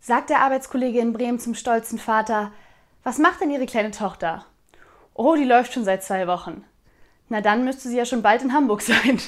sagt der Arbeitskollege in Bremen zum stolzen Vater, was macht denn Ihre kleine Tochter? Oh, die läuft schon seit zwei Wochen. Na dann müsste sie ja schon bald in Hamburg sein.